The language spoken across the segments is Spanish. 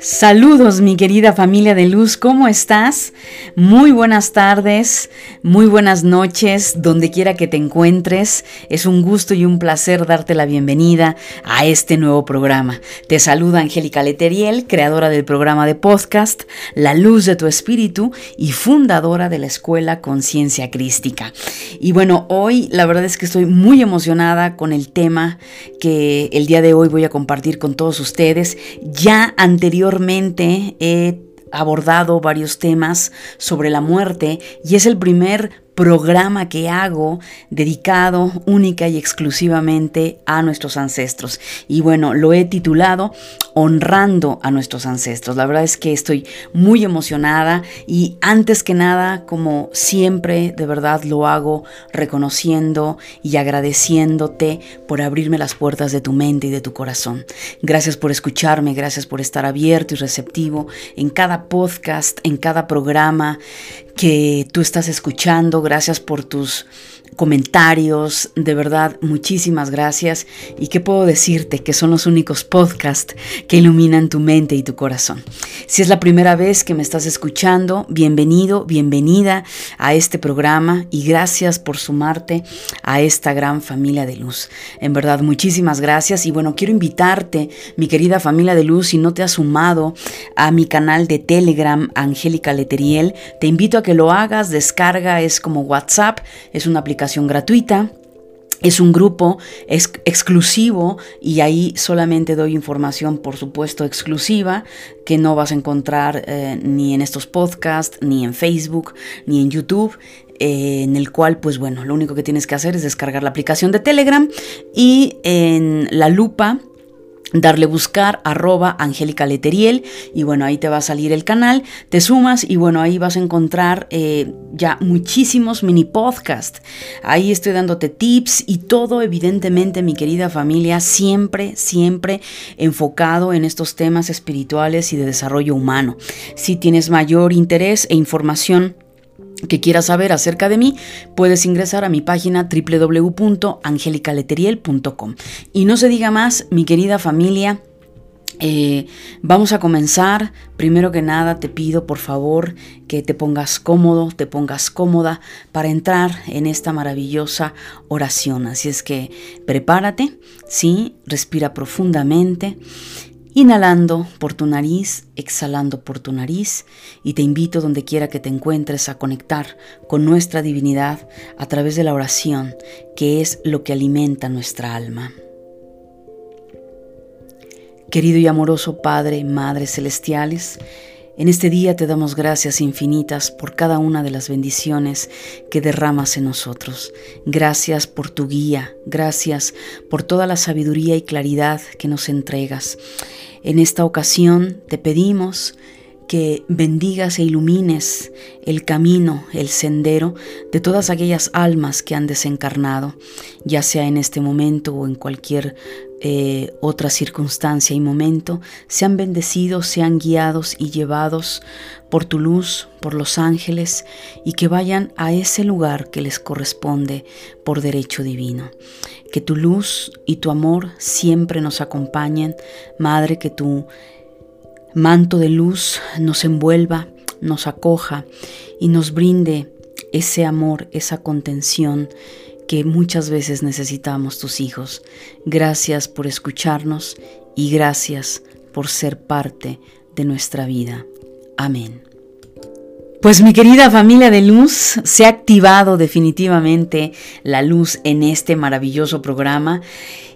Saludos mi querida familia de luz, ¿cómo estás? Muy buenas tardes, muy buenas noches, donde quiera que te encuentres. Es un gusto y un placer darte la bienvenida a este nuevo programa. Te saluda Angélica Leteriel, creadora del programa de podcast La Luz de tu Espíritu y fundadora de la Escuela Conciencia Crística. Y bueno, hoy la verdad es que estoy muy emocionada con el tema que el día de hoy voy a compartir con todos ustedes. Ya anterior anteriormente he abordado varios temas sobre la muerte y es el primer programa que hago dedicado única y exclusivamente a nuestros ancestros. Y bueno, lo he titulado Honrando a nuestros ancestros. La verdad es que estoy muy emocionada y antes que nada, como siempre, de verdad lo hago reconociendo y agradeciéndote por abrirme las puertas de tu mente y de tu corazón. Gracias por escucharme, gracias por estar abierto y receptivo en cada podcast, en cada programa que tú estás escuchando. Gracias por tus comentarios, de verdad, muchísimas gracias. ¿Y qué puedo decirte? Que son los únicos podcasts que iluminan tu mente y tu corazón. Si es la primera vez que me estás escuchando, bienvenido, bienvenida a este programa y gracias por sumarte a esta gran familia de luz. En verdad, muchísimas gracias y bueno, quiero invitarte, mi querida familia de luz, si no te has sumado a mi canal de Telegram, Angélica Leteriel, te invito a que lo hagas, descarga, es como WhatsApp, es una aplicación gratuita. Es un grupo exclusivo y ahí solamente doy información, por supuesto, exclusiva que no vas a encontrar eh, ni en estos podcasts, ni en Facebook, ni en YouTube. Eh, en el cual, pues bueno, lo único que tienes que hacer es descargar la aplicación de Telegram y en la lupa darle buscar arroba Angélica Leteriel y bueno ahí te va a salir el canal te sumas y bueno ahí vas a encontrar eh, ya muchísimos mini podcast. Ahí estoy dándote tips y todo evidentemente mi querida familia siempre siempre enfocado en estos temas espirituales y de desarrollo humano. Si tienes mayor interés e información que quieras saber acerca de mí, puedes ingresar a mi página www.angelicaleteriel.com. Y no se diga más, mi querida familia, eh, vamos a comenzar. Primero que nada te pido por favor que te pongas cómodo, te pongas cómoda para entrar en esta maravillosa oración. Así es que prepárate, sí, respira profundamente Inhalando por tu nariz, exhalando por tu nariz, y te invito donde quiera que te encuentres a conectar con nuestra divinidad a través de la oración, que es lo que alimenta nuestra alma. Querido y amoroso Padre, Madre Celestiales, en este día te damos gracias infinitas por cada una de las bendiciones que derramas en nosotros. Gracias por tu guía, gracias por toda la sabiduría y claridad que nos entregas. En esta ocasión te pedimos que bendigas e ilumines el camino, el sendero de todas aquellas almas que han desencarnado, ya sea en este momento o en cualquier eh, otra circunstancia y momento, sean bendecidos, sean guiados y llevados por tu luz, por los ángeles, y que vayan a ese lugar que les corresponde por derecho divino. Que tu luz y tu amor siempre nos acompañen, Madre, que tu manto de luz nos envuelva, nos acoja y nos brinde ese amor, esa contención que muchas veces necesitamos tus hijos. Gracias por escucharnos y gracias por ser parte de nuestra vida. Amén. Pues mi querida familia de luz, se ha activado definitivamente la luz en este maravilloso programa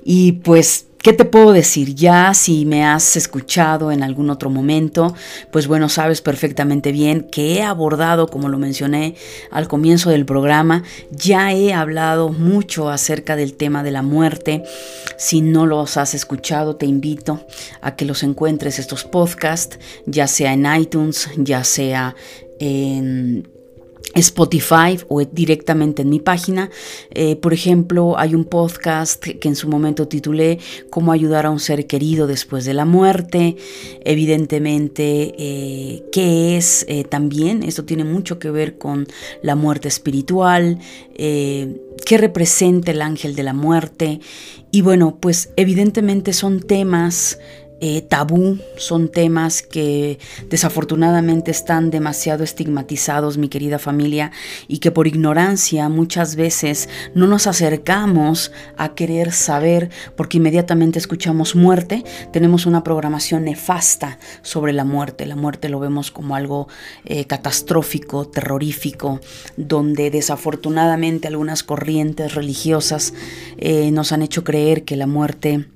y pues ¿Qué te puedo decir? Ya si me has escuchado en algún otro momento, pues bueno, sabes perfectamente bien que he abordado, como lo mencioné al comienzo del programa, ya he hablado mucho acerca del tema de la muerte. Si no los has escuchado, te invito a que los encuentres estos podcasts, ya sea en iTunes, ya sea en Spotify o directamente en mi página. Eh, por ejemplo, hay un podcast que en su momento titulé Cómo ayudar a un ser querido después de la muerte. Evidentemente, eh, ¿qué es eh, también? Esto tiene mucho que ver con la muerte espiritual. ¿Qué representa el ángel de la muerte? Y bueno, pues evidentemente son temas eh, tabú, son temas que desafortunadamente están demasiado estigmatizados, mi querida familia, y que por ignorancia muchas veces no nos acercamos a querer saber porque inmediatamente escuchamos muerte, tenemos una programación nefasta sobre la muerte. La muerte lo vemos como algo eh, catastrófico, terrorífico, donde desafortunadamente algunas corrientes religiosas eh, nos han hecho creer que la muerte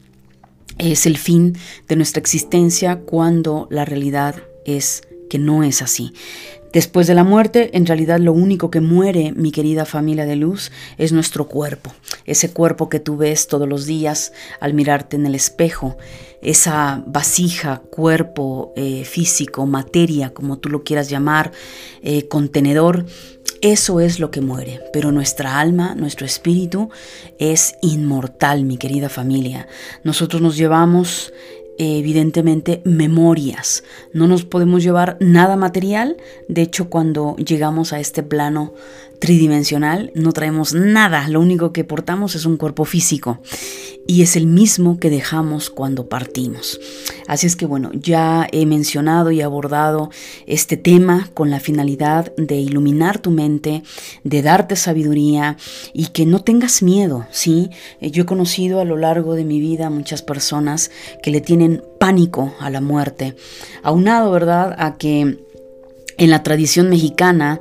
es el fin de nuestra existencia cuando la realidad es que no es así. Después de la muerte, en realidad lo único que muere, mi querida familia de luz, es nuestro cuerpo. Ese cuerpo que tú ves todos los días al mirarte en el espejo. Esa vasija, cuerpo eh, físico, materia, como tú lo quieras llamar, eh, contenedor eso es lo que muere, pero nuestra alma, nuestro espíritu es inmortal, mi querida familia. Nosotros nos llevamos evidentemente memorias. No nos podemos llevar nada material. De hecho, cuando llegamos a este plano tridimensional, no traemos nada. Lo único que portamos es un cuerpo físico. Y es el mismo que dejamos cuando partimos. Así es que bueno, ya he mencionado y abordado este tema con la finalidad de iluminar tu mente, de darte sabiduría y que no tengas miedo, ¿sí? Yo he conocido a lo largo de mi vida muchas personas que le tienen pánico a la muerte, aunado, ¿verdad?, a que en la tradición mexicana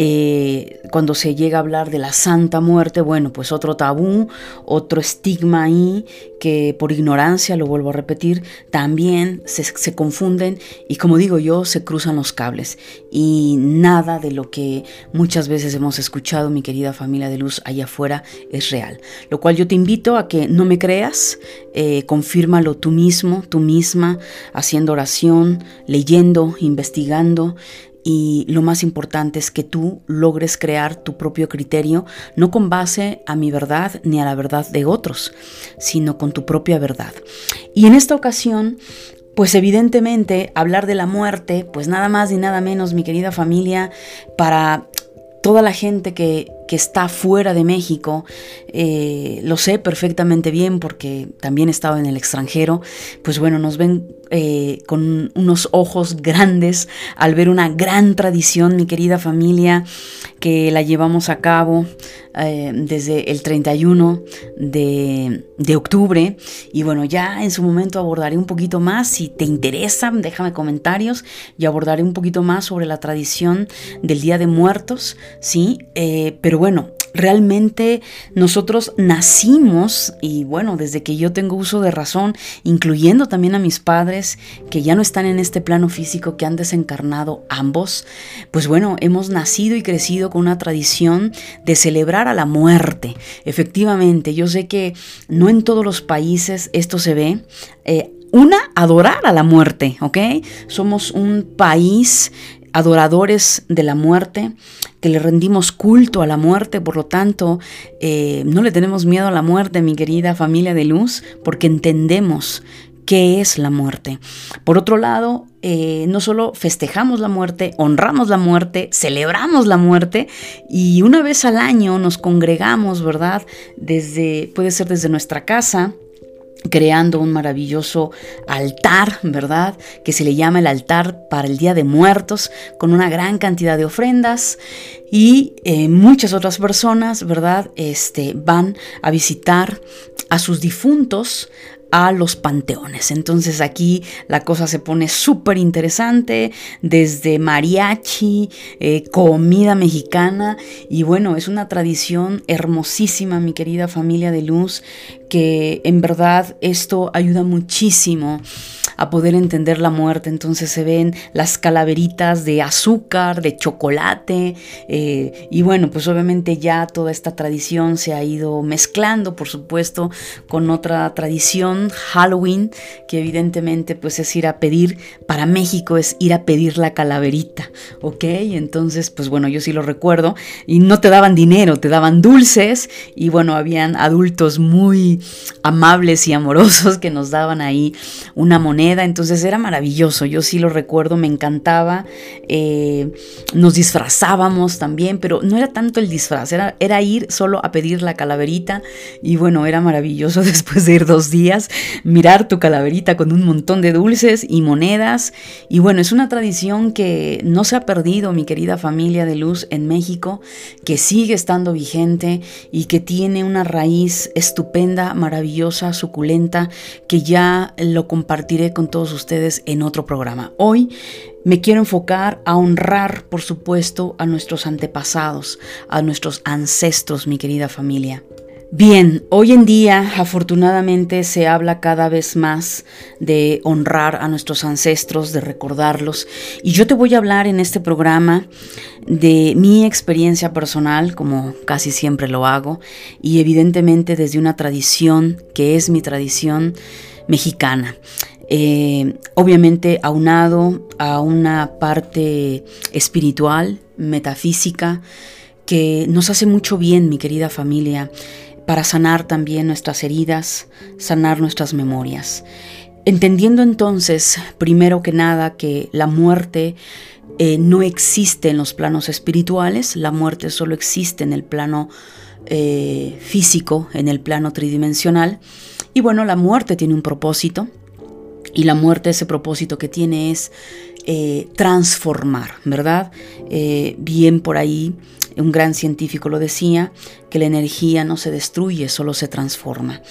eh, cuando se llega a hablar de la santa muerte, bueno, pues otro tabú, otro estigma ahí que por ignorancia, lo vuelvo a repetir, también se, se, confunden y como digo yo, se cruzan los cables. Y nada de lo que muchas veces hemos escuchado, mi querida familia de luz, allá afuera, es real. Lo cual yo te invito a que no me creas, eh, confírmalo tú mismo, tú misma, haciendo oración, leyendo, investigando y lo más importante es que tú logres crear tu propio criterio, no con base a mi verdad ni a la verdad de otros, sino con tu propia verdad. Y en esta ocasión pues evidentemente hablar de la muerte, pues nada más ni nada menos, mi querida familia, para toda la gente que, está fuera de México, eh, lo sé perfectamente bien porque también he estado en el extranjero, pues bueno, nos ven eh, con unos ojos grandes al ver una gran tradición, mi querida familia, que la llevamos a cabo eh, desde el 31 de, de, octubre. Y bueno, ya en su momento abordaré un poquito más. Si te interesa, déjame comentarios y abordaré un poquito más sobre la tradición del Día de Muertos, ¿sí? Eh, pero bueno, realmente nosotros nacimos y bueno, desde que yo tengo uso de razón, incluyendo también a mis padres que ya no están en este plano físico, que han desencarnado ambos, pues bueno, hemos nacido y crecido con una tradición de celebrar a la muerte. Efectivamente, yo sé que no en todos los países esto se ve. Eh, una, adorar a la muerte, ¿ok? Somos un país adoradores de la muerte, que le rendimos culto a la muerte, por lo tanto, eh, no le tenemos miedo a la muerte, mi querida familia de luz, porque entendemos qué es la muerte. Por otro lado, eh, no solo festejamos la muerte, honramos la muerte, celebramos la muerte y una vez al año nos congregamos, ¿verdad? Desde, puede ser desde nuestra casa, creando un maravilloso altar, ¿verdad? Que se le llama el altar para el Día de Muertos, con una gran cantidad de ofrendas y eh, muchas otras personas, ¿verdad? Este, van a visitar a sus difuntos, a los panteones. Entonces aquí la cosa se pone súper interesante, desde mariachi, eh, comida mexicana y bueno, es una tradición hermosísima, mi querida familia de luz, que en verdad esto ayuda muchísimo a poder entender la muerte. Entonces se ven las calaveritas de azúcar, de chocolate, eh, y bueno, pues obviamente ya toda esta tradición se ha ido mezclando, por supuesto, con otra tradición, Halloween, que evidentemente pues es ir a pedir, para México es ir a pedir la calaverita, ¿ok? Entonces, pues bueno, yo sí lo recuerdo, y no te daban dinero, te daban dulces, y bueno, habían adultos muy amables y amorosos que nos daban ahí una moneda. Entonces era maravilloso, yo sí lo recuerdo, me encantaba, eh, nos disfrazábamos también, pero no era tanto el disfraz, era, era ir solo a pedir la calaverita y bueno, era maravilloso después de ir dos días, mirar tu calaverita con un montón de dulces y monedas. Y bueno, es una tradición que no se ha perdido, mi querida familia de luz en México, que sigue estando vigente y que tiene una raíz estupenda, maravillosa, suculenta, que ya lo compartiré con todos ustedes en otro programa. Hoy me quiero enfocar a honrar, por supuesto, a nuestros antepasados, a nuestros ancestros, mi querida familia. Bien, hoy en día afortunadamente se habla cada vez más de honrar a nuestros ancestros, de recordarlos. Y yo te voy a hablar en este programa de mi experiencia personal, como casi siempre lo hago, y evidentemente desde una tradición que es mi tradición mexicana. Eh, obviamente aunado a una parte espiritual, metafísica, que nos hace mucho bien, mi querida familia, para sanar también nuestras heridas, sanar nuestras memorias. Entendiendo entonces, primero que nada, que la muerte eh, no existe en los planos espirituales, la muerte solo existe en el plano eh, físico, en el plano tridimensional. Y bueno, la muerte tiene un propósito, y la muerte, ese propósito que tiene es eh, transformar, ¿verdad? Bien por ahí, un gran científico lo decía, que la energía no se destruye, solo se transforma.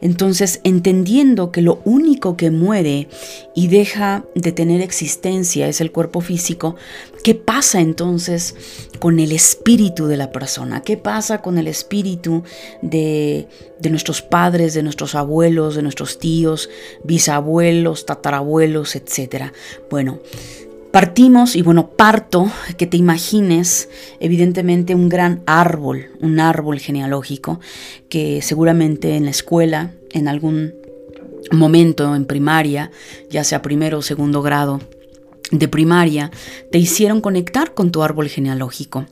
Entonces, entendiendo que lo único que muere y deja de tener existencia es el cuerpo físico, ¿qué pasa entonces con el espíritu de la persona? ¿Qué pasa con el espíritu de, nuestros padres, de nuestros abuelos, de nuestros tíos, bisabuelos, tatarabuelos, etcétera? Bueno, Partimos, y bueno, parto, que te imagines, evidentemente, un gran árbol, un árbol genealógico, que seguramente en la escuela, en algún momento en primaria, ya sea primero o segundo grado de primaria, te hicieron conectar con tu árbol genealógico.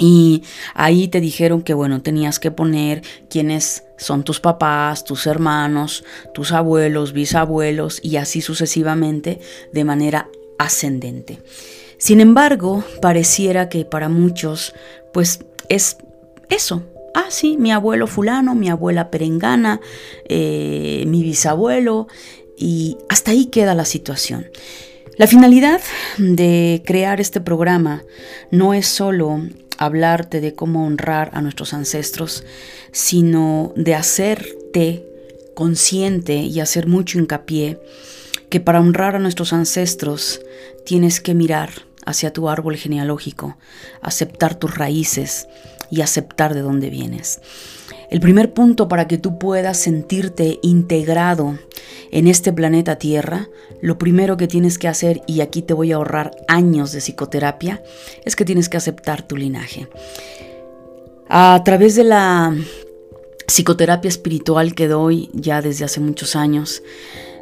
Y ahí te dijeron que, bueno, tenías que poner quiénes son tus papás, tus hermanos, tus abuelos, bisabuelos y así sucesivamente de manera ascendente. Sin embargo, pareciera que para muchos, pues es eso. Ah, sí, mi abuelo fulano, mi abuela perengana, eh, mi bisabuelo, y hasta ahí queda la situación. La finalidad de crear este programa no es solo hablarte de cómo honrar a nuestros ancestros, sino de hacerte consciente y hacer mucho hincapié que para honrar a nuestros ancestros tienes que mirar hacia tu árbol genealógico, aceptar tus raíces y aceptar de dónde vienes. El primer punto para que tú puedas sentirte integrado en este planeta Tierra, lo primero que tienes que hacer, y aquí te voy a ahorrar años de psicoterapia, es que tienes que aceptar tu linaje. A través de la psicoterapia espiritual que doy ya desde hace muchos años,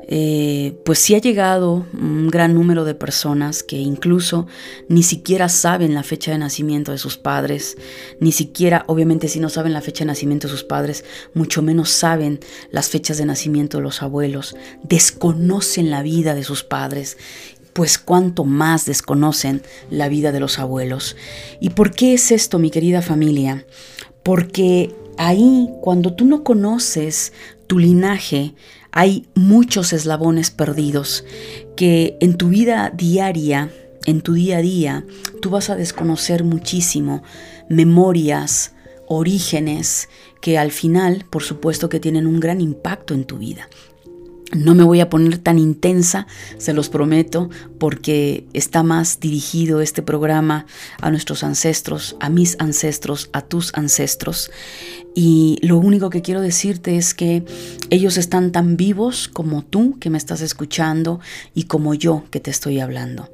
eh, pues sí ha llegado un gran número de personas que incluso ni siquiera saben la fecha de nacimiento de sus padres, ni siquiera, obviamente si no saben la fecha de nacimiento de sus padres, mucho menos saben las fechas de nacimiento de los abuelos, desconocen la vida de sus padres pues cuánto más desconocen la vida de los abuelos. ¿Y por qué es esto, mi querida familia? Porque ahí, cuando tú no conoces tu linaje, hay muchos eslabones perdidos que en tu vida diaria, en tu día a día, tú vas a desconocer muchísimo memorias, orígenes que al final, por supuesto que tienen un gran impacto en tu vida. No me voy a poner tan intensa, se los prometo, porque está más dirigido este programa a nuestros ancestros, a mis ancestros, a tus ancestros. Y lo único que quiero decirte es que ellos están tan vivos como tú que me estás escuchando y como yo que te estoy hablando.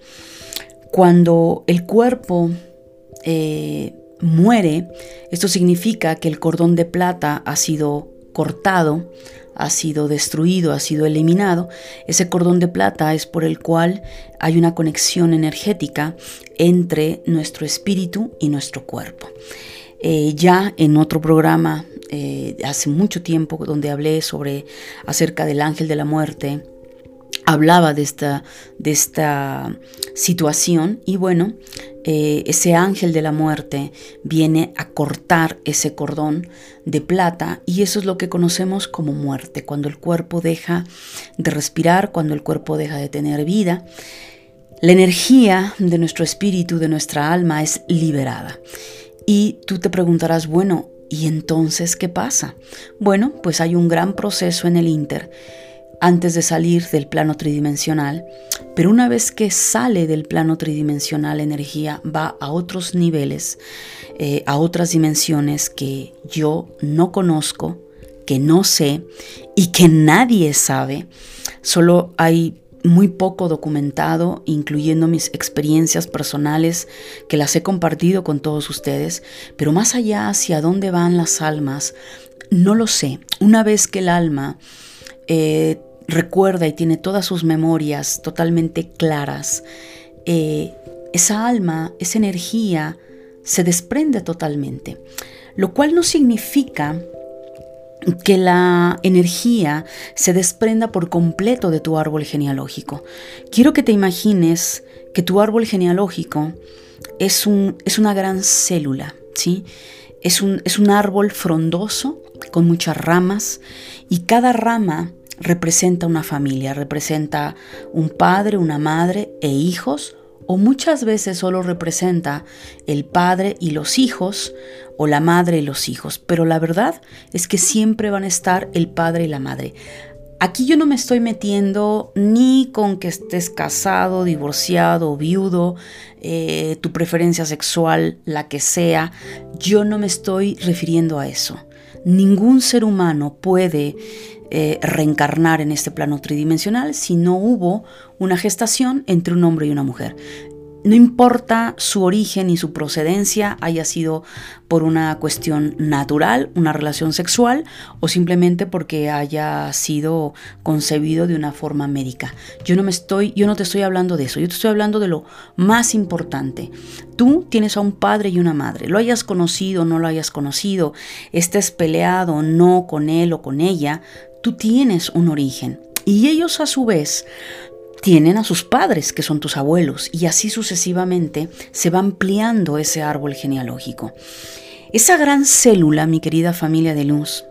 Cuando el cuerpo eh, muere, esto significa que el cordón de plata ha sido cortado, ha sido destruido, ha sido eliminado, ese cordón de plata es por el cual hay una conexión energética entre nuestro espíritu y nuestro cuerpo. Eh, ya en otro programa eh, hace mucho tiempo donde hablé sobre acerca del ángel de la muerte, hablaba de esta, de esta situación y bueno, eh, ese ángel de la muerte viene a cortar ese cordón de plata y eso es lo que conocemos como muerte, cuando el cuerpo deja de respirar, cuando el cuerpo deja de tener vida. La energía de nuestro espíritu, de nuestra alma es liberada. Y tú te preguntarás, bueno, ¿y entonces qué pasa? Bueno, pues hay un gran proceso en el Inter antes de salir del plano tridimensional, pero una vez que sale del plano tridimensional la energía va a otros niveles, eh, a otras dimensiones que yo no conozco, que no sé y que nadie sabe. Solo hay muy poco documentado, incluyendo mis experiencias personales que las he compartido con todos ustedes, pero más allá hacia dónde van las almas, no lo sé. Una vez que el alma eh, recuerda y tiene todas sus memorias totalmente claras, eh, esa alma, esa energía se desprende totalmente, lo cual no significa que la energía se desprenda por completo de tu árbol genealógico. Quiero que te imagines que tu árbol genealógico es, un, es una gran célula, ¿sí? Es un, es un árbol frondoso con muchas ramas y cada rama representa una familia, representa un padre, una madre e hijos, o muchas veces solo representa el padre y los hijos, o la madre y los hijos, pero la verdad es que siempre van a estar el padre y la madre. Aquí yo no me estoy metiendo ni con que estés casado, divorciado, viudo, eh, tu preferencia sexual, la que sea. Yo no me estoy refiriendo a eso. Ningún ser humano puede eh, reencarnar en este plano tridimensional si no hubo una gestación entre un hombre y una mujer. No importa su origen y su procedencia, haya sido por una cuestión natural, una relación sexual o simplemente porque haya sido concebido de una forma médica. Yo no me estoy, yo no te estoy hablando de eso, yo te estoy hablando de lo más importante. Tú tienes a un padre y una madre, lo hayas conocido o no lo hayas conocido, estés peleado o no con él o con ella, tú tienes un origen. Y ellos a su vez tienen a sus padres, que son tus abuelos, y así sucesivamente se va ampliando ese árbol genealógico. Esa gran célula, mi querida familia de luz,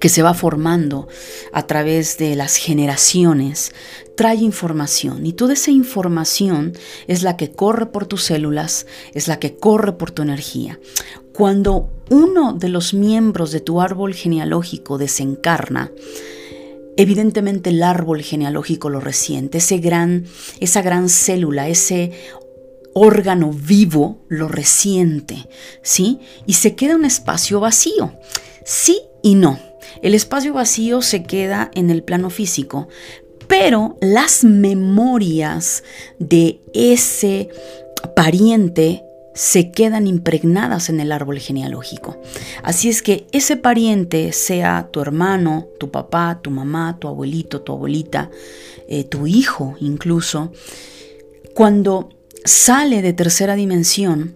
que se va formando a través de las generaciones, trae información y toda esa información es la que corre por tus células, es la que corre por tu energía. Cuando uno de los miembros de tu árbol genealógico desencarna, evidentemente el árbol genealógico lo resiente, ese gran, esa gran célula, ese órgano vivo lo resiente, ¿sí? Y se queda un espacio vacío. Sí y no. El espacio vacío se queda en el plano físico, pero las memorias de ese pariente se quedan impregnadas en el árbol genealógico. Así es que ese pariente, sea tu hermano, tu papá, tu mamá, tu abuelito, tu abuelita, eh, tu hijo incluso, cuando sale de tercera dimensión,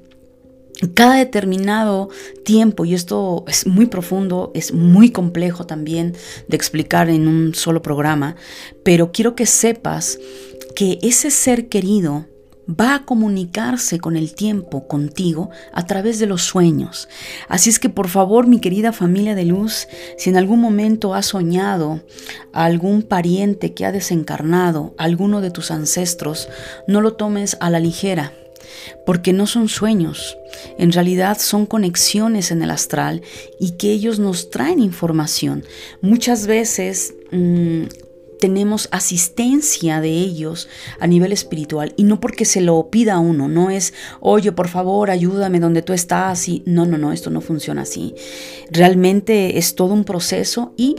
cada determinado tiempo, y esto es muy profundo, es muy complejo también de explicar en un solo programa, pero quiero que sepas que ese ser querido va a comunicarse con el tiempo contigo a través de los sueños. Así es que por favor, mi querida familia de luz, si en algún momento has soñado a algún pariente que ha desencarnado, alguno de tus ancestros, no lo tomes a la ligera. Porque no son sueños, en realidad son conexiones en el astral y que ellos nos traen información. Muchas veces mm, tenemos asistencia de ellos a nivel espiritual y no porque se lo pida uno, no es, oye, por favor, ayúdame donde tú estás y no, no, no, esto no funciona así. Realmente es todo un proceso y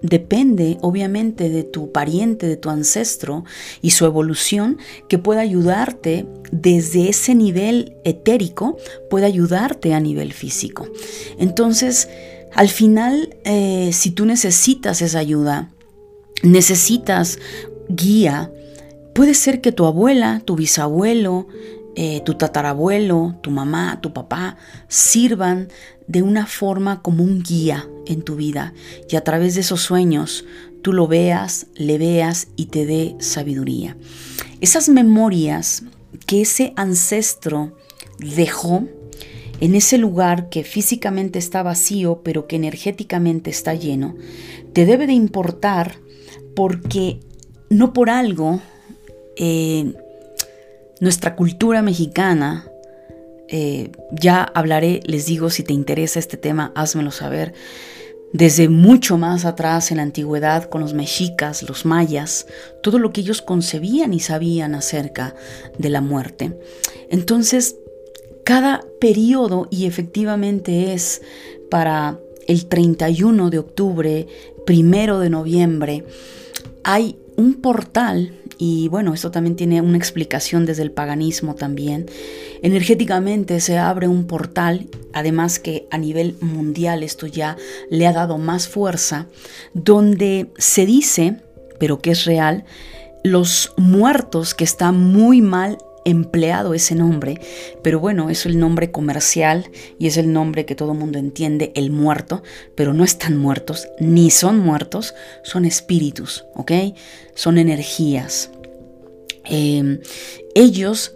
depende obviamente de tu pariente, de tu ancestro y su evolución que pueda ayudarte desde ese nivel etérico, puede ayudarte a nivel físico. Entonces, al final, eh, si tú necesitas esa ayuda, necesitas guía, puede ser que tu abuela, tu bisabuelo, eh, tu tatarabuelo, tu mamá, tu papá sirvan de una forma como un guía en tu vida y a través de esos sueños tú lo veas, le veas y te dé sabiduría. Esas memorias que ese ancestro dejó en ese lugar que físicamente está vacío pero que energéticamente está lleno, te debe de importar porque no por algo eh, nuestra cultura mexicana, eh, ya hablaré, les digo, si te interesa este tema, házmelo saber, desde mucho más atrás en la antigüedad con los mexicas, los mayas, todo lo que ellos concebían y sabían acerca de la muerte. Entonces, cada periodo, y efectivamente es para el 31 de octubre, primero de noviembre, hay un portal, y bueno, esto también tiene una explicación desde el paganismo también. Energéticamente se abre un portal, además que a nivel mundial esto ya le ha dado más fuerza, donde se dice, pero que es real, los muertos que están muy mal empleado ese nombre, pero bueno, es el nombre comercial y es el nombre que todo mundo entiende, el muerto, pero no están muertos, ni son muertos, son espíritus, ¿ok? Son energías. Em, ellos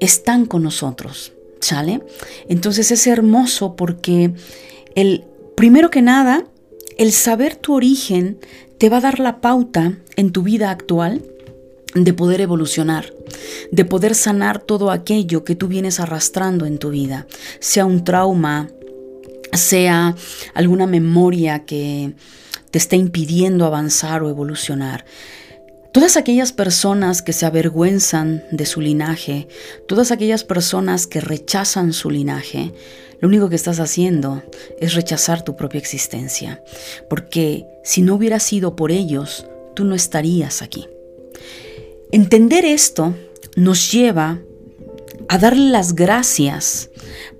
están con nosotros, ¿sale? Entonces es hermoso porque el, primero que nada, el saber tu origen te va a dar la pauta en tu vida actual de poder evolucionar, de poder sanar todo aquello que tú vienes arrastrando en tu vida, sea un trauma, sea alguna memoria que te está impidiendo avanzar o evolucionar. Todas aquellas personas que se avergüenzan de su linaje, todas aquellas personas que rechazan su linaje, lo único que estás haciendo es rechazar tu propia existencia, porque si no hubiera sido por ellos, tú no estarías aquí. Entender esto nos lleva a darle las gracias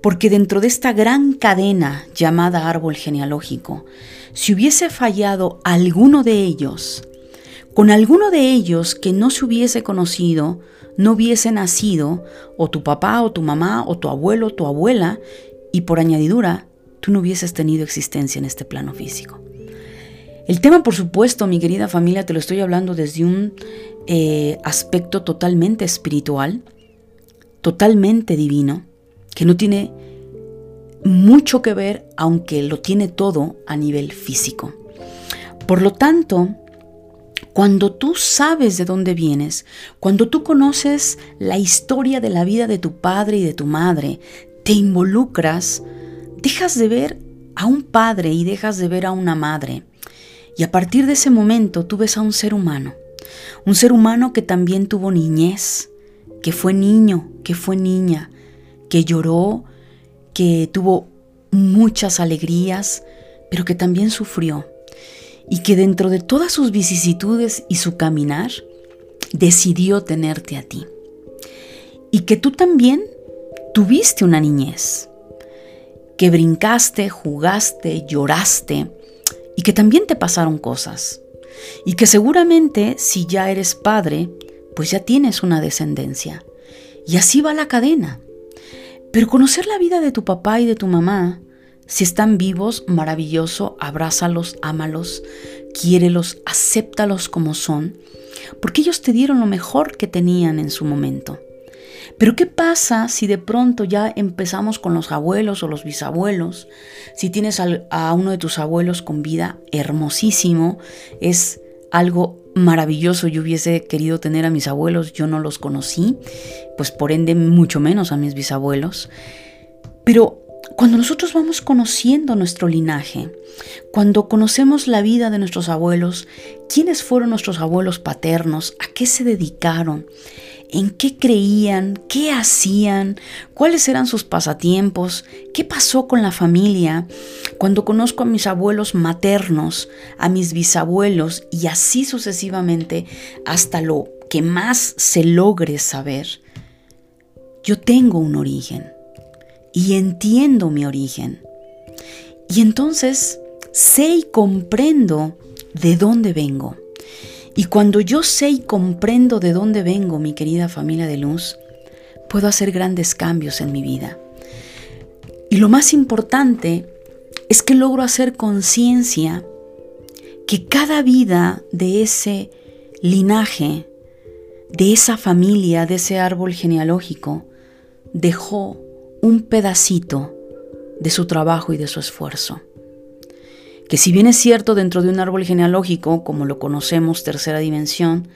porque dentro de esta gran cadena llamada árbol genealógico, si hubiese fallado alguno de ellos, con alguno de ellos que no se hubiese conocido, no hubiese nacido, o tu papá, o tu mamá, o tu abuelo, o tu abuela, y por añadidura, tú no hubieses tenido existencia en este plano físico. El tema, por supuesto, mi querida familia, te lo estoy hablando desde un eh, aspecto totalmente espiritual, totalmente divino, que no tiene mucho que ver, aunque lo tiene todo a nivel físico. Por lo tanto, cuando tú sabes de dónde vienes, cuando tú conoces la historia de la vida de tu padre y de tu madre, te involucras, dejas de ver a un padre y dejas de ver a una madre. Y a partir de ese momento tú ves a un ser humano, un ser humano que también tuvo niñez, que fue niño, que fue niña, que lloró, que tuvo muchas alegrías, pero que también sufrió. Y que dentro de todas sus vicisitudes y su caminar, decidió tenerte a ti. Y que tú también tuviste una niñez, que brincaste, jugaste, lloraste, y que también te pasaron cosas. Y que seguramente si ya eres padre, pues ya tienes una descendencia. Y así va la cadena. Pero conocer la vida de tu papá y de tu mamá, si están vivos, maravilloso, abrázalos, ámalos, quiérelos, acéptalos como son, porque ellos te dieron lo mejor que tenían en su momento. Pero ¿qué pasa si de pronto ya empezamos con los abuelos o los bisabuelos? Si tienes a uno de tus abuelos con vida hermosísimo, es algo maravilloso. Yo hubiese querido tener a mis abuelos, yo no los conocí, pues por ende mucho menos a mis bisabuelos. Pero Cuando nosotros vamos conociendo nuestro linaje, cuando conocemos la vida de nuestros abuelos, quiénes fueron nuestros abuelos paternos, a qué se dedicaron, en qué creían, qué hacían, cuáles eran sus pasatiempos, qué pasó con la familia, cuando conozco a mis abuelos maternos, a mis bisabuelos y así sucesivamente hasta lo que más se logre saber, yo tengo un origen y entiendo mi origen. Y entonces sé y comprendo de dónde vengo. Y cuando yo sé y comprendo de dónde vengo, mi querida familia de luz, puedo hacer grandes cambios en mi vida. Y lo más importante es que logro hacer conciencia que cada vida de ese linaje, de esa familia, de ese árbol genealógico, dejó un pedacito de su trabajo y de su esfuerzo que si bien es cierto dentro de un árbol genealógico, como lo conocemos, tercera dimensión,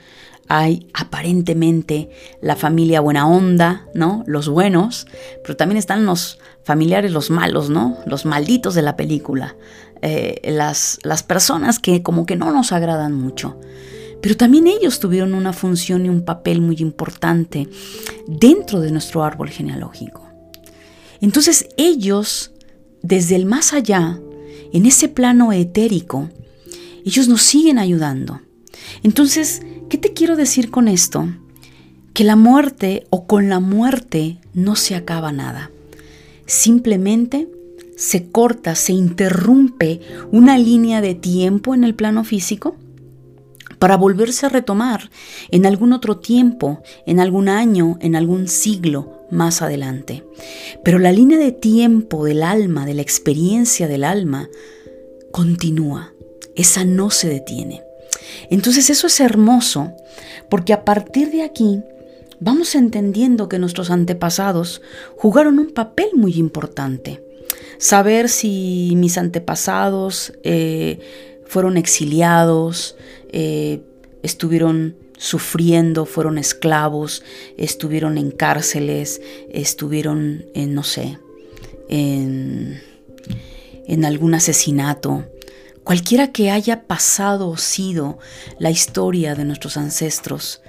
hay aparentemente la familia buena onda, ¿no? Los buenos, pero también están los familiares, los malos, ¿no? Los malditos de la película, eh, las, las personas que como que no nos agradan mucho. Pero también ellos tuvieron una función y un papel muy importante dentro de nuestro árbol genealógico. Entonces ellos, desde el más allá, en ese plano etérico, ellos nos siguen ayudando. Entonces, ¿qué te quiero decir con esto? Que la muerte o con la muerte no se acaba nada. Simplemente se corta, se interrumpe una línea de tiempo en el plano físico para volverse a retomar en algún otro tiempo, en algún año, en algún siglo más adelante. Pero la línea de tiempo del alma, de la experiencia del alma, continúa. Esa no se detiene. Entonces eso es hermoso porque a partir de aquí vamos entendiendo que nuestros antepasados jugaron un papel muy importante. Saber si mis antepasados eh, fueron exiliados, eh, estuvieron sufriendo, fueron esclavos, estuvieron en cárceles, estuvieron en, no sé, en, en algún asesinato. Cualquiera que haya pasado o sido la historia de nuestros ancestros,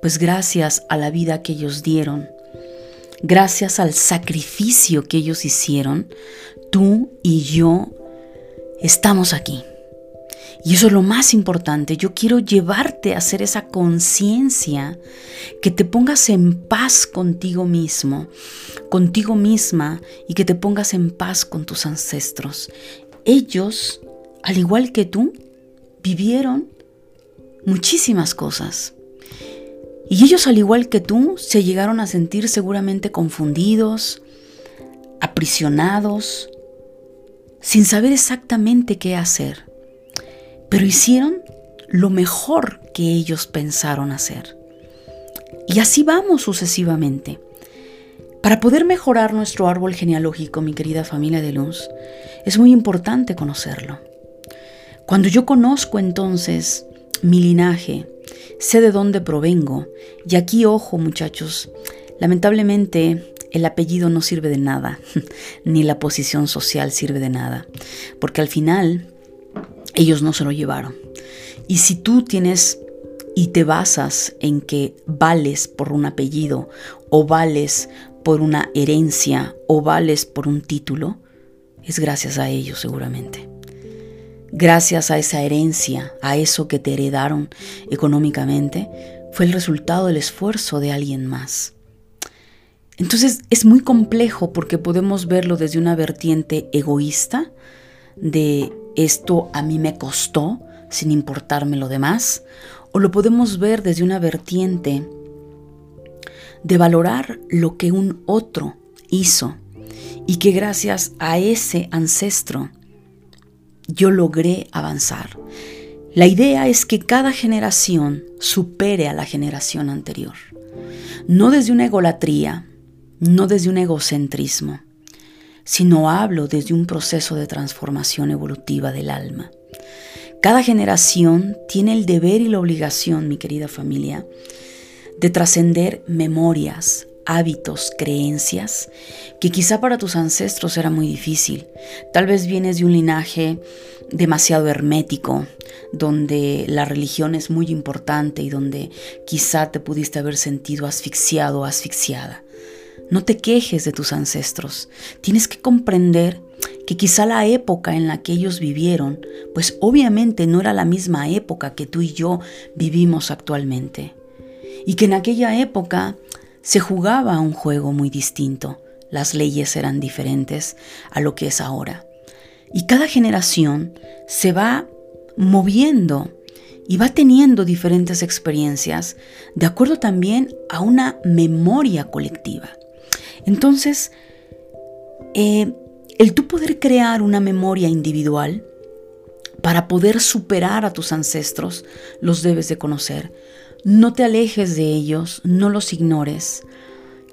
pues gracias a la vida que ellos dieron, gracias al sacrificio que ellos hicieron, tú y yo estamos aquí. Y eso es lo más importante. Yo quiero llevarte a hacer esa conciencia, que te pongas en paz contigo mismo, contigo misma y que te pongas en paz con tus ancestros. Ellos, al igual que tú, vivieron muchísimas cosas. Y ellos, al igual que tú, se llegaron a sentir seguramente confundidos, aprisionados, sin saber exactamente qué hacer pero hicieron lo mejor que ellos pensaron hacer. Y así vamos sucesivamente. Para poder mejorar nuestro árbol genealógico, mi querida familia de luz, es muy importante conocerlo. Cuando yo conozco entonces mi linaje, sé de dónde provengo, y aquí ojo muchachos, lamentablemente el apellido no sirve de nada, ni la posición social sirve de nada, porque al final ellos no se lo llevaron. Y si tú tienes y te basas en que vales por un apellido o vales por una herencia o vales por un título, es gracias a ellos seguramente. Gracias a esa herencia, a eso que te heredaron económicamente, fue el resultado del esfuerzo de alguien más. Entonces es muy complejo porque podemos verlo desde una vertiente egoísta de esto a mí me costó sin importarme lo demás, o lo podemos ver desde una vertiente de valorar lo que un otro hizo y que gracias a ese ancestro yo logré avanzar. La idea es que cada generación supere a la generación anterior, no desde una egolatría, no desde un egocentrismo, sino hablo desde un proceso de transformación evolutiva del alma. Cada generación tiene el deber y la obligación, mi querida familia, de trascender memorias, hábitos, creencias, que quizá para tus ancestros era muy difícil. Tal vez vienes de un linaje demasiado hermético, donde la religión es muy importante y donde quizá te pudiste haber sentido asfixiado o asfixiada. No te quejes de tus ancestros. Tienes que comprender que quizá la época en la que ellos vivieron, pues obviamente no era la misma época que tú y yo vivimos actualmente. Y que en aquella época se jugaba un juego muy distinto. Las leyes eran diferentes a lo que es ahora. Y cada generación se va moviendo y va teniendo diferentes experiencias de acuerdo también a una memoria colectiva. Entonces, eh, el tú poder crear una memoria individual para poder superar a tus ancestros, los debes de conocer. No te alejes de ellos, no los ignores.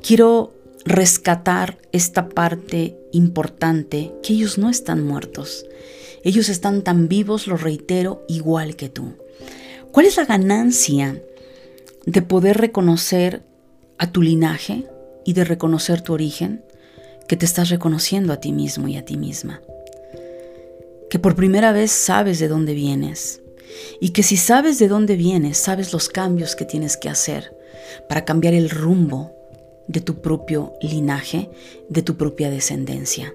Quiero rescatar esta parte importante, que ellos no están muertos. Ellos están tan vivos, lo reitero, igual que tú. ¿Cuál es la ganancia de poder reconocer a tu linaje y de reconocer tu origen? Que te estás reconociendo a ti mismo y a ti misma. Que por primera vez sabes de dónde vienes y que si sabes de dónde vienes, sabes los cambios que tienes que hacer para cambiar el rumbo de tu propio linaje, de tu propia descendencia.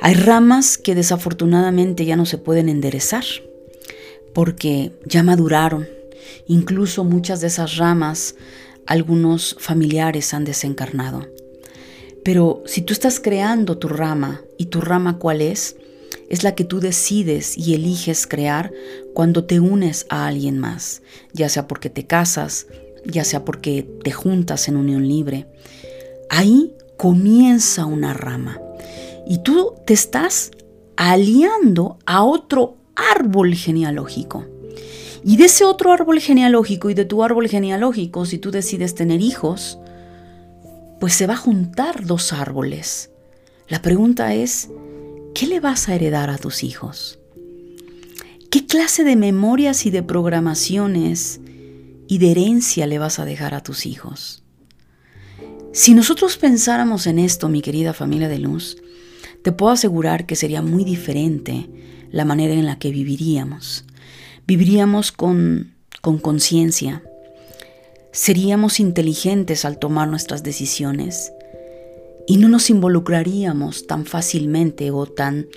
Hay ramas que desafortunadamente ya no se pueden enderezar porque ya maduraron. Incluso muchas de esas ramas, algunos familiares han desencarnado. Pero si tú estás creando tu rama, ¿y tu rama cuál es? es la que tú decides y eliges crear cuando te unes a alguien más, ya sea porque te casas, ya sea porque te juntas en unión libre. Ahí comienza una rama y tú te estás aliando a otro árbol genealógico. Y de ese otro árbol genealógico y de tu árbol genealógico, si tú decides tener hijos, pues se va a juntar dos árboles. La pregunta es, ¿qué le vas a heredar a tus hijos? ¿Qué clase de memorias y de programaciones y de herencia le vas a dejar a tus hijos? Si nosotros pensáramos en esto, mi querida familia de luz, te puedo asegurar que sería muy diferente la manera en la que viviríamos. Viviríamos con conciencia, seríamos inteligentes al tomar nuestras decisiones y no nos involucraríamos tan fácilmente o tan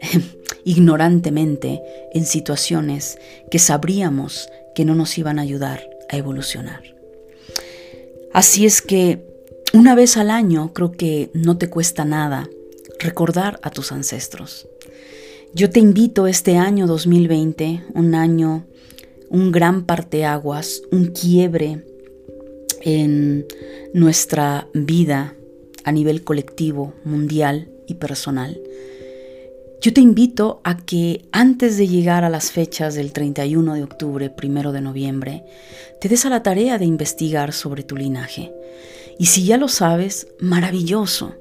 ignorantemente en situaciones que sabríamos que no nos iban a ayudar a evolucionar. Así es que una vez al año creo que no te cuesta nada recordar a tus ancestros. Yo te invito este año 2020, un año, un gran parteaguas, un quiebre en nuestra vida a nivel colectivo, mundial y personal. Yo te invito a que antes de llegar a las fechas del 31 de octubre, 1 de noviembre, te des a la tarea de investigar sobre tu linaje. Y si ya lo sabes, maravilloso,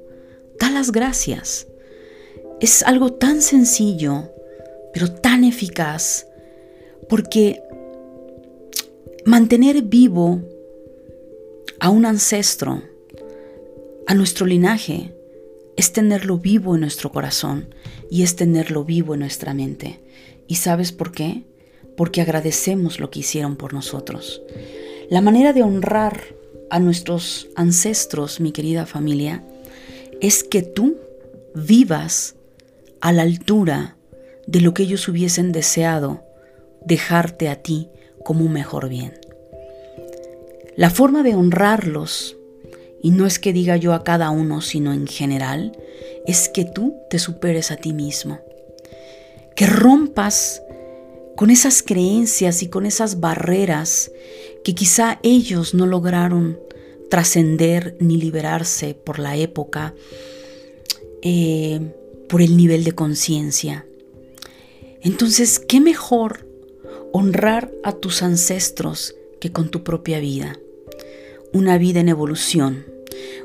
da las gracias. Es algo tan sencillo, pero tan eficaz, porque mantener vivo a un ancestro, a nuestro linaje es tenerlo vivo en nuestro corazón y es tenerlo vivo en nuestra mente. ¿Y sabes por qué? Porque agradecemos lo que hicieron por nosotros. La manera de honrar a nuestros ancestros, mi querida familia, es que tú vivas a la altura de lo que ellos hubiesen deseado dejarte a ti como un mejor bien. La forma de honrarlos y no es que diga yo a cada uno, sino en general, es que tú te superes a ti mismo. Que rompas con esas creencias y con esas barreras que quizá ellos no lograron trascender ni liberarse por la época, eh, por el nivel de conciencia. Entonces, ¿qué mejor honrar a tus ancestros que con tu propia vida? Una vida en evolución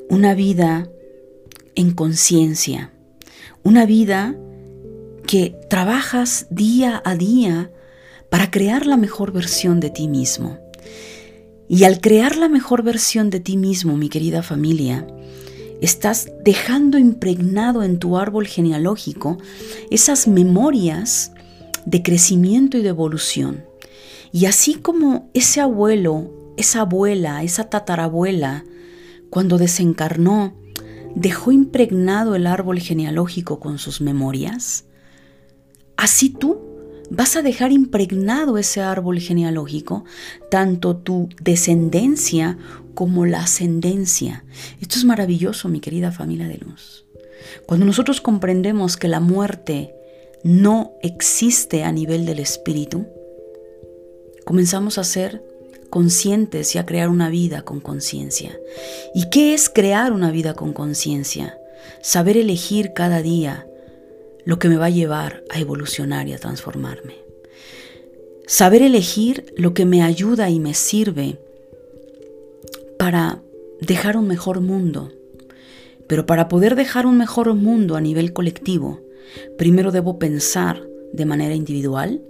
una vida en conciencia, una vida que trabajas día a día para crear la mejor versión de ti mismo. Y al crear la mejor versión de ti mismo, mi querida familia, estás dejando impregnado en tu árbol genealógico esas memorias de crecimiento y de evolución. Y así como ese abuelo, esa abuela, esa tatarabuela, cuando desencarnó, dejó impregnado el árbol genealógico con sus memorias, así tú vas a dejar impregnado ese árbol genealógico, tanto tu descendencia como la ascendencia. Esto es maravilloso, mi querida familia de luz. Cuando nosotros comprendemos que la muerte no existe a nivel del espíritu, comenzamos a ser conscientes y a crear una vida con conciencia. ¿Y qué es crear una vida con conciencia? Saber elegir cada día lo que me va a llevar a evolucionar y a transformarme. Saber elegir lo que me ayuda y me sirve para dejar un mejor mundo. Pero para poder dejar un mejor mundo a nivel colectivo, primero debo pensar de manera individual,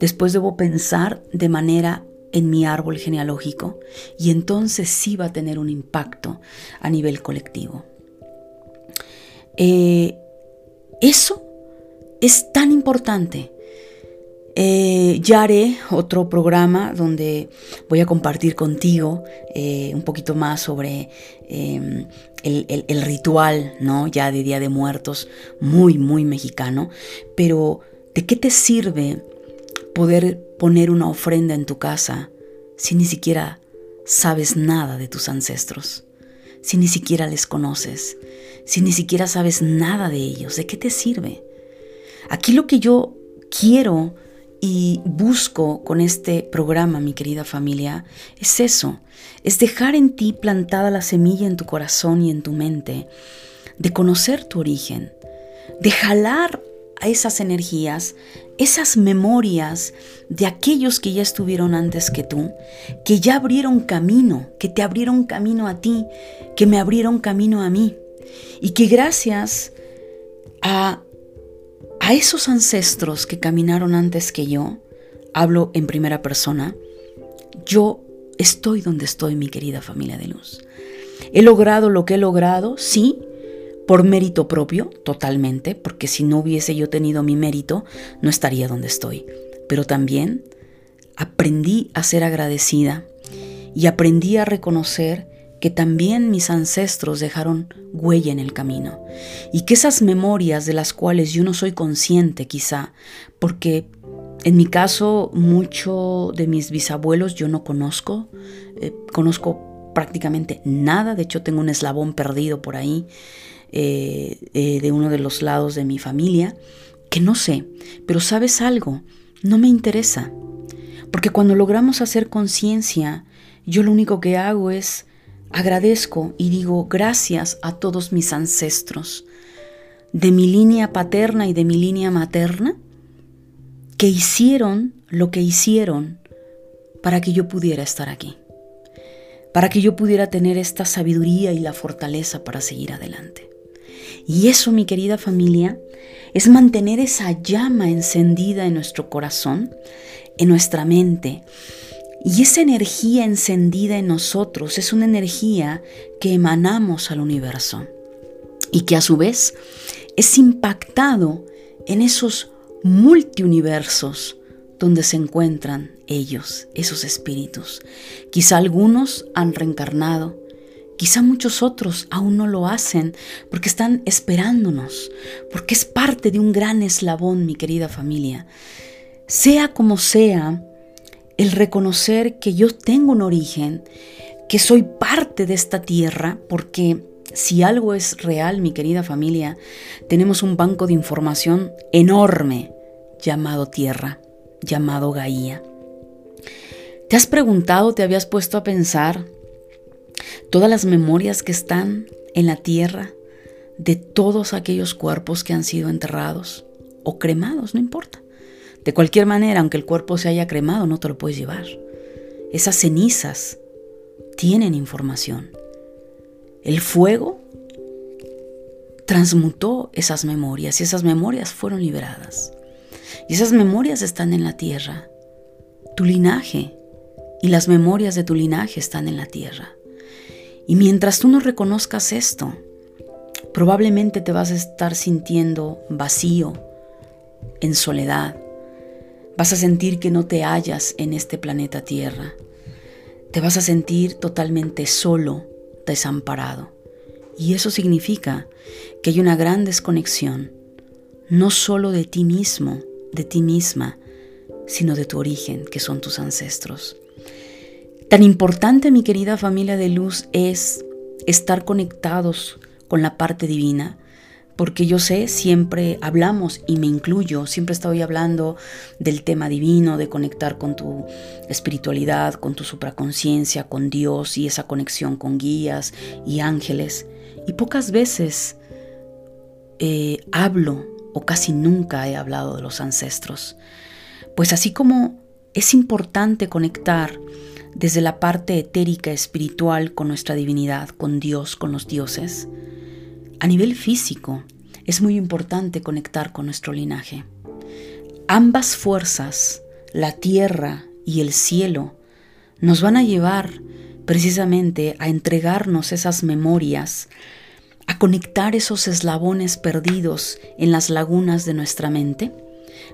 después debo pensar de manera en mi árbol genealógico y entonces sí va a tener un impacto a nivel colectivo. Eh, eso es tan importante. Eh, ya haré otro programa donde voy a compartir contigo eh, un poquito más sobre em, el, el, ritual, ¿no? Ya de Día de Muertos, muy, muy mexicano. Pero, ¿de qué te sirve poder poner una ofrenda en tu casa si ni siquiera sabes nada de tus ancestros? Si ni siquiera les conoces, si ni siquiera sabes nada de ellos, ¿de qué te sirve? Aquí lo que yo quiero y busco con este programa, mi querida familia, es eso, es dejar en ti plantada la semilla en tu corazón y en tu mente, de conocer tu origen, de jalar a esas energías, esas memorias de aquellos que ya estuvieron antes que tú, que ya abrieron camino, que te abrieron camino a ti, que me abrieron camino a mí, y que gracias a a esos ancestros que caminaron antes que yo, hablo en primera persona, yo estoy donde estoy, mi querida familia de luz. He logrado lo que he logrado, sí, por mérito propio, totalmente, porque si no hubiese yo tenido mi mérito, no estaría donde estoy. Pero también aprendí a ser agradecida y aprendí a reconocer que también mis ancestros dejaron huella en el camino y que esas memorias de las cuales yo no soy consciente quizá, porque en mi caso mucho de mis bisabuelos yo no conozco, eh, conozco prácticamente nada, de hecho tengo un eslabón perdido por ahí eh, eh, de uno de los lados de mi familia, que no sé, pero sabes algo, no me interesa, porque cuando logramos hacer conciencia, yo lo único que hago es Agradezco y digo gracias a todos mis ancestros, de mi línea paterna y de mi línea materna, que hicieron lo que hicieron para que yo pudiera estar aquí, para que yo pudiera tener esta sabiduría y la fortaleza para seguir adelante. Y eso, mi querida familia, es mantener esa llama encendida en nuestro corazón, en nuestra mente, y esa energía encendida en nosotros es una energía que emanamos al universo y que a su vez es impactado en esos multiuniversos donde se encuentran ellos, esos espíritus. Quizá algunos han reencarnado, quizá muchos otros aún no lo hacen porque están esperándonos, porque es parte de un gran eslabón, mi querida familia. Sea como sea, el reconocer que yo tengo un origen, que soy parte de esta tierra, porque si algo es real, mi querida familia, tenemos un banco de información enorme llamado tierra, llamado Gaía. ¿Te has preguntado, te habías puesto a pensar todas las memorias que están en la tierra de todos aquellos cuerpos que han sido enterrados o cremados, no importa? De cualquier manera, aunque el cuerpo se haya cremado, no te lo puedes llevar. Esas cenizas tienen información. El fuego transmutó esas memorias y esas memorias fueron liberadas. Y esas memorias están en la tierra. Tu linaje y las memorias de tu linaje están en la tierra. Y mientras tú no reconozcas esto, probablemente te vas a estar sintiendo vacío, en soledad. Vas a sentir que no te hallas en este planeta Tierra. Te vas a sentir totalmente solo, desamparado. Y eso significa que hay una gran desconexión, no solo de ti mismo, de ti misma, sino de tu origen, que son tus ancestros. Tan importante, mi querida familia de luz, es estar conectados con la parte divina, porque yo sé, siempre hablamos, y me incluyo, siempre estoy hablando del tema divino, de conectar con tu espiritualidad, con tu supraconciencia, con Dios y esa conexión con guías y ángeles. Y pocas veces eh, hablo, o casi nunca he hablado de los ancestros. Pues así como es importante conectar desde la parte etérica espiritual con nuestra divinidad, con Dios, con los dioses. A nivel físico, es muy importante conectar con nuestro linaje. Ambas fuerzas, la tierra y el cielo, nos van a llevar precisamente a entregarnos esas memorias, a conectar esos eslabones perdidos en las lagunas de nuestra mente,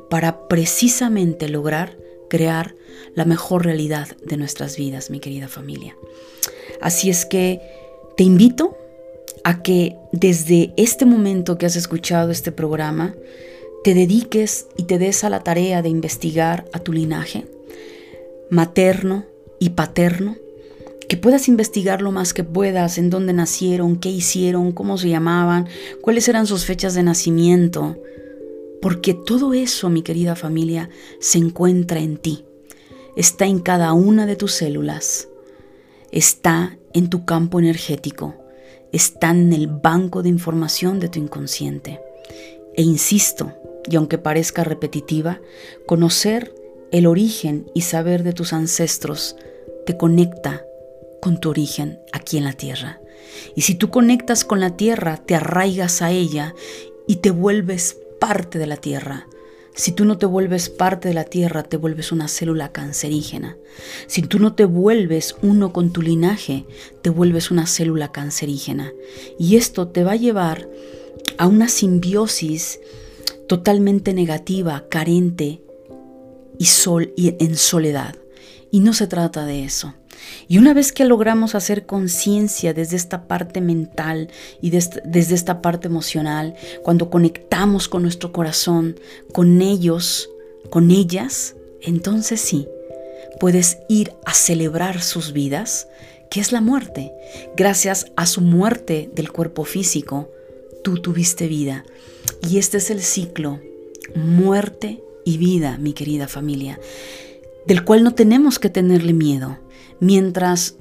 para precisamente lograr crear la mejor realidad de nuestras vidas, mi querida familia. Así es que te invito a que desde este momento que has escuchado este programa, te dediques y te des a la tarea de investigar a tu linaje materno y paterno, que puedas investigar lo más que puedas en dónde nacieron, qué hicieron, cómo se llamaban, cuáles eran sus fechas de nacimiento, porque todo eso, mi querida familia, se encuentra en ti, está en cada una de tus células, está en tu campo energético, está en el banco de información de tu inconsciente. E insisto, y aunque parezca repetitiva, conocer el origen y saber de tus ancestros te conecta con tu origen aquí en la tierra. Y si tú conectas con la tierra, te arraigas a ella y te vuelves parte de la tierra. Si tú no te vuelves parte de la tierra, te vuelves una célula cancerígena. Si tú no te vuelves uno con tu linaje, te vuelves una célula cancerígena. Y esto te va a llevar a una simbiosis totalmente negativa, carente y, sol, y en soledad. Y no se trata de eso. Y una vez que logramos hacer conciencia desde esta parte mental y desde esta parte emocional, cuando conectamos con nuestro corazón, con ellos, con ellas, entonces sí, puedes ir a celebrar sus vidas, que es la muerte. Gracias a su muerte del cuerpo físico, tú tuviste vida. Y este es el ciclo, muerte y vida, mi querida familia, del cual no tenemos que tenerle miedo Mientras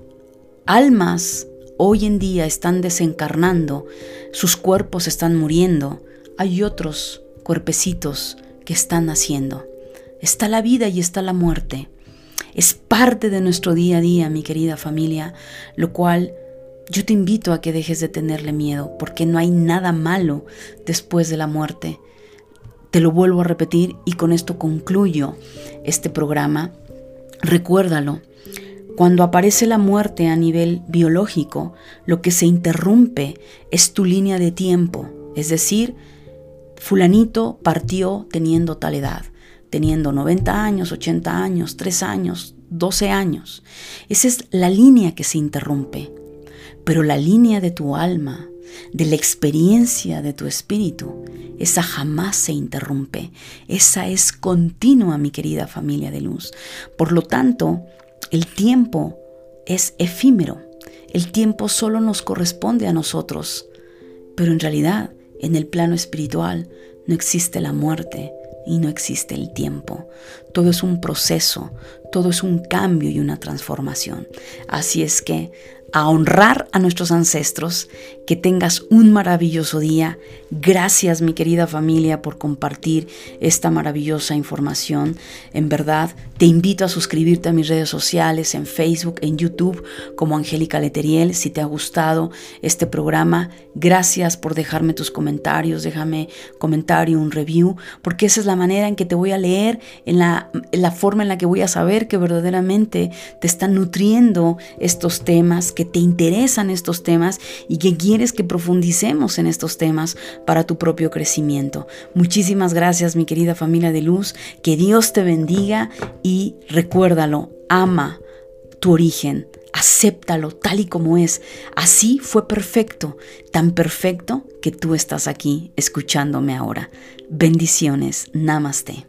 almas hoy en día están desencarnando, sus cuerpos están muriendo, hay otros cuerpecitos que están naciendo. Está la vida y está la muerte. Es parte de nuestro día a día, mi querida familia, lo cual yo te invito a que dejes de tenerle miedo, porque no hay nada malo después de la muerte. Te lo vuelvo a repetir y con esto concluyo este programa. Recuérdalo, cuando aparece la muerte a nivel biológico, lo que se interrumpe es tu línea de tiempo, es decir, fulanito partió teniendo tal edad, teniendo 90 años, 80 años, 3 años, 12 años. Esa es la línea que se interrumpe. Pero la línea de tu alma, de la experiencia de tu espíritu, esa jamás se interrumpe. Esa es continua, mi querida familia de luz. Por lo tanto, el tiempo es efímero. El tiempo solo nos corresponde a nosotros. Pero en realidad, en el plano espiritual, no existe la muerte y no existe el tiempo. Todo es un proceso, todo es un cambio y una transformación. Así es que a honrar a nuestros ancestros. Que tengas un maravilloso día. Gracias mi querida familia por compartir esta maravillosa información. En verdad, te invito a suscribirte a mis redes sociales, en Facebook, en YouTube, como Angélica Leteriel. Si te ha gustado este programa, gracias por dejarme tus comentarios. Déjame comentario, un review, porque esa es la manera en que te voy a leer, en la, en la forma en la que voy a saber que verdaderamente te están nutriendo estos temas que te interesan estos temas y que quieres que profundicemos en estos temas para tu propio crecimiento. Muchísimas gracias mi querida familia de luz, que Dios te bendiga y recuérdalo, ama tu origen, acéptalo tal y como es. Así fue perfecto, tan perfecto que tú estás aquí escuchándome ahora. Bendiciones, namaste.